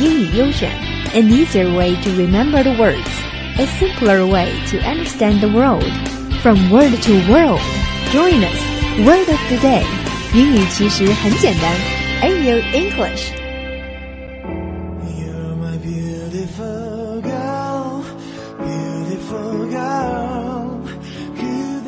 英语优选，an easier way to remember the words, a simpler way to understand the world. From word to world, join us. Word of the day，英语其实很简单。A new English。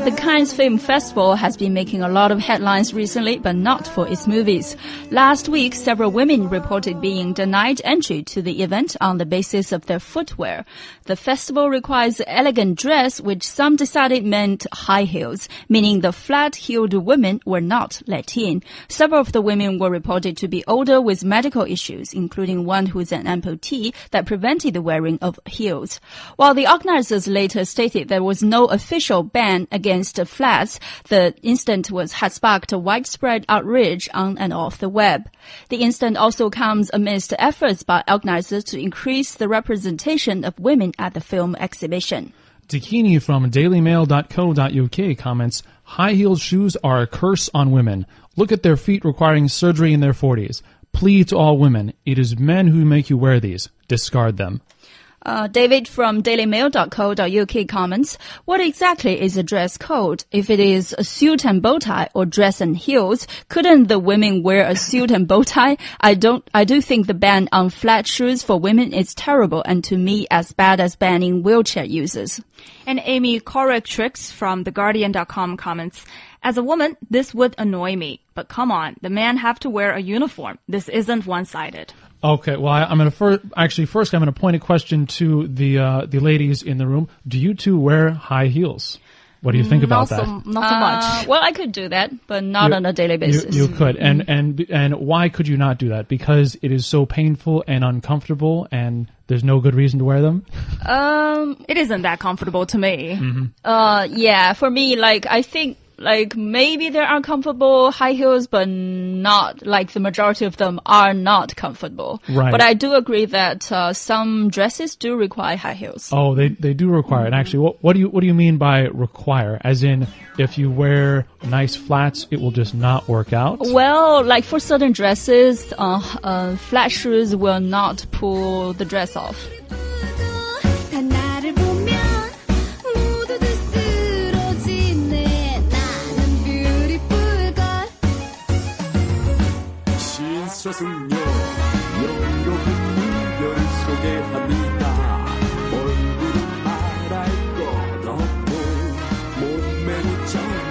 The Cannes Film Festival has been making a lot of headlines recently, but not for its movies. Last week, several women reported being denied entry to the event on the basis of their footwear. The festival requires elegant dress, which some decided meant high heels, meaning the flat-heeled women were not let in. Several of the women were reported to be older with medical issues, including one who's an amputee that prevented the wearing of heels. While the organizers later stated there was no official ban against flats, the incident was has sparked widespread outrage on and off the web. The incident also comes amidst efforts by organizers to increase the representation of women at the film exhibition. Dakini from dailymail.co.uk comments, high heeled shoes are a curse on women. Look at their feet requiring surgery in their 40s. Plea to all women. It is men who make you wear these. Discard them. Uh, David from dailymail.co.uk comments, what exactly is a dress code? If it is a suit and bow tie or dress and heels, couldn't the women wear a suit and bow tie? I don't, I do think the ban on flat shoes for women is terrible and to me as bad as banning wheelchair users. And Amy Correctrix from TheGuardian.com comments, as a woman, this would annoy me. But come on, the men have to wear a uniform. This isn't one-sided. Okay, well, I, I'm going to first, actually, first, I'm going to point a question to the uh, the ladies in the room. Do you two wear high heels? What do you think about not that? not so Uh, much. well, I could do that, but not You- on a daily basis. you could, and and and why could you not do that? Because it is so painful and uncomfortable, and there's no good reason to wear them. um, It isn't that comfortable to me. Uh, yeah, for me, like, I think, like, maybe there are comfortable high heels, but not, like, the majority of them are not comfortable. Right. But I do agree that, uh, some dresses do require high heels. Oh, they they do require it. Actually, what what do you what do you mean by require? As in, if you wear nice flats, it will just not work out. Well, like, for certain dresses, uh, uh, flat shoes will not pull the dress off. 있어서요. 여유로운 이별 소개합니다. 얼굴은 말할 것 없고 몸매는 정